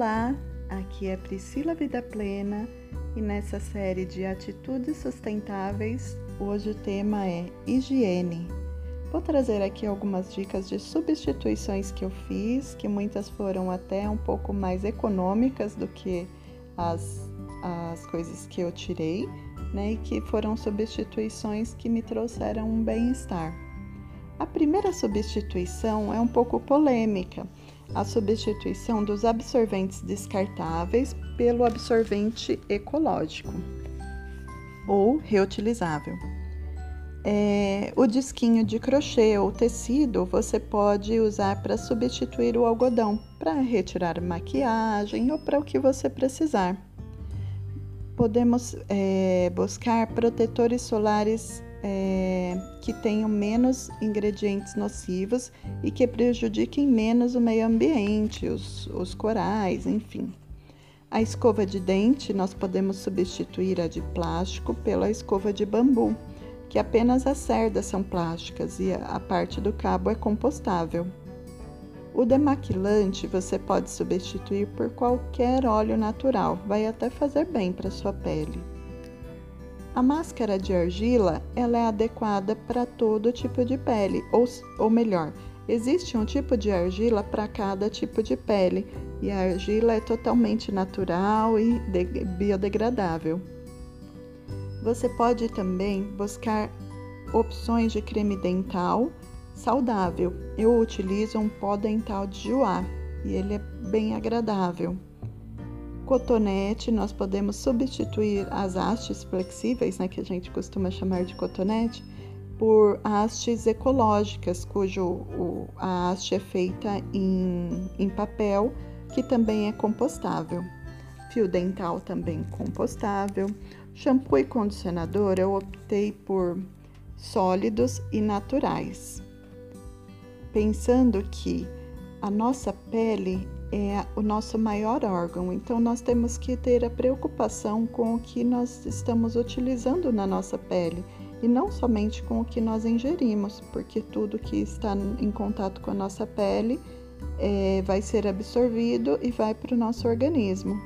Olá, aqui é Priscila Vida Plena e nessa série de atitudes sustentáveis, hoje o tema é higiene. Vou trazer aqui algumas dicas de substituições que eu fiz, que muitas foram até um pouco mais econômicas do que as, as coisas que eu tirei, né? E que foram substituições que me trouxeram um bem-estar. A primeira substituição é um pouco polêmica a substituição dos absorventes descartáveis pelo absorvente ecológico ou reutilizável. É, o disquinho de crochê ou tecido você pode usar para substituir o algodão, para retirar maquiagem ou para o que você precisar. Podemos é, buscar protetores solares é, que tenham menos ingredientes nocivos e que prejudiquem menos o meio ambiente, os, os corais, enfim. A escova de dente nós podemos substituir a de plástico pela escova de bambu, que apenas as cerdas são plásticas e a parte do cabo é compostável. O demaquilante você pode substituir por qualquer óleo natural, vai até fazer bem para sua pele. A máscara de argila ela é adequada para todo tipo de pele, ou, ou melhor, existe um tipo de argila para cada tipo de pele e a argila é totalmente natural e biodegradável. Você pode também buscar opções de creme dental saudável. Eu utilizo um pó dental de joá e ele é bem agradável cotonete, nós podemos substituir as hastes flexíveis, né, que a gente costuma chamar de cotonete, por hastes ecológicas, cujo o, a haste é feita em, em papel, que também é compostável. Fio dental também compostável. Shampoo e condicionador eu optei por sólidos e naturais. Pensando que a nossa pele é o nosso maior órgão, então nós temos que ter a preocupação com o que nós estamos utilizando na nossa pele e não somente com o que nós ingerimos, porque tudo que está em contato com a nossa pele é, vai ser absorvido e vai para o nosso organismo.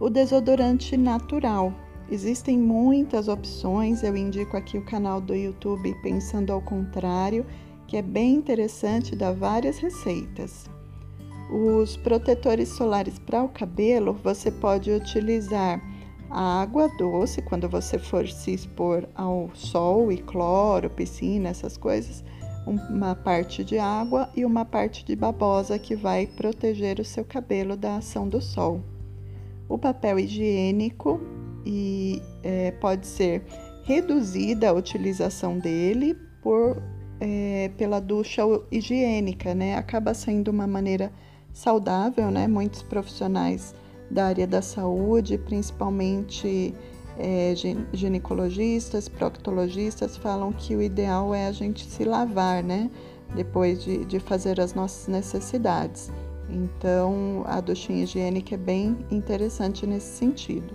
O desodorante natural. Existem muitas opções, eu indico aqui o canal do YouTube Pensando ao Contrário, que é bem interessante, dá várias receitas. Os protetores solares para o cabelo, você pode utilizar a água doce quando você for se expor ao sol e cloro, piscina, essas coisas, uma parte de água e uma parte de babosa que vai proteger o seu cabelo da ação do sol. O papel higiênico e é, pode ser reduzida a utilização dele por, é, pela ducha higiênica, né? Acaba sendo uma maneira saudável, né? Muitos profissionais da área da saúde, principalmente é, ginecologistas, proctologistas, falam que o ideal é a gente se lavar, né? Depois de, de fazer as nossas necessidades. Então, a duchinha higiênica é bem interessante nesse sentido.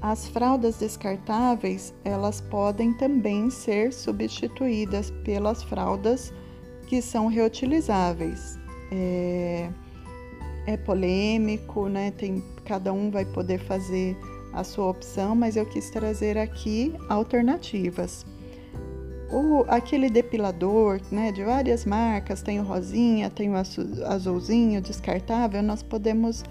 As fraldas descartáveis, elas podem também ser substituídas pelas fraldas que são reutilizáveis é, é polêmico, né? Tem, cada um vai poder fazer a sua opção, mas eu quis trazer aqui alternativas. O, aquele depilador, né, de várias marcas, tem o rosinha, tem o azulzinho descartável, nós podemos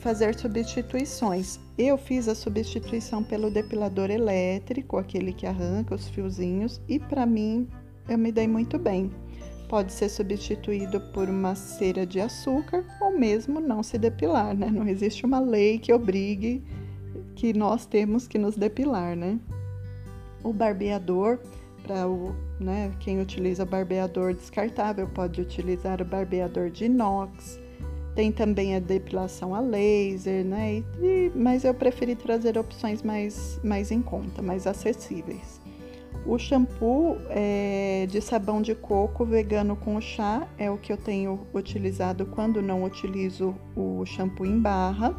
fazer substituições. Eu fiz a substituição pelo depilador elétrico, aquele que arranca os fiozinhos, e para mim eu me dei muito bem pode ser substituído por uma cera de açúcar ou mesmo não se depilar, né? Não existe uma lei que obrigue que nós temos que nos depilar, né? O barbeador, para o, né, quem utiliza barbeador descartável, pode utilizar o barbeador de inox. Tem também a depilação a laser, né? E, mas eu preferi trazer opções mais, mais em conta, mais acessíveis. O shampoo é, de sabão de coco vegano com chá é o que eu tenho utilizado quando não utilizo o shampoo em barra.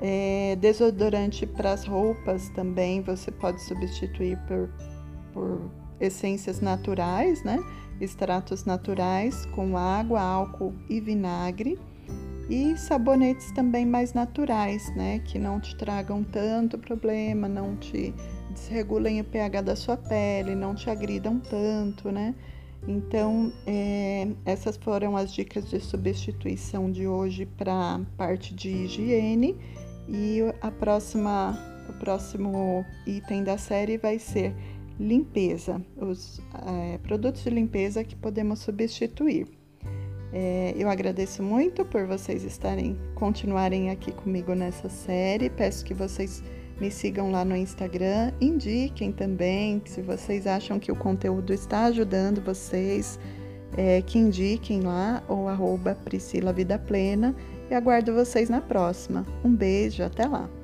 É, desodorante para as roupas também você pode substituir por, por essências naturais, né? Extratos naturais com água, álcool e vinagre. E sabonetes também mais naturais, né? Que não te tragam tanto problema, não te desregulem o pH da sua pele, não te agridam tanto, né? Então, é, essas foram as dicas de substituição de hoje para parte de higiene e a próxima, o próximo item da série vai ser limpeza, os é, produtos de limpeza que podemos substituir. É, eu agradeço muito por vocês estarem, continuarem aqui comigo nessa série. Peço que vocês me sigam lá no Instagram, indiquem também se vocês acham que o conteúdo está ajudando vocês, é, que indiquem lá ou arroba Priscila Vida Plena e aguardo vocês na próxima. Um beijo, até lá!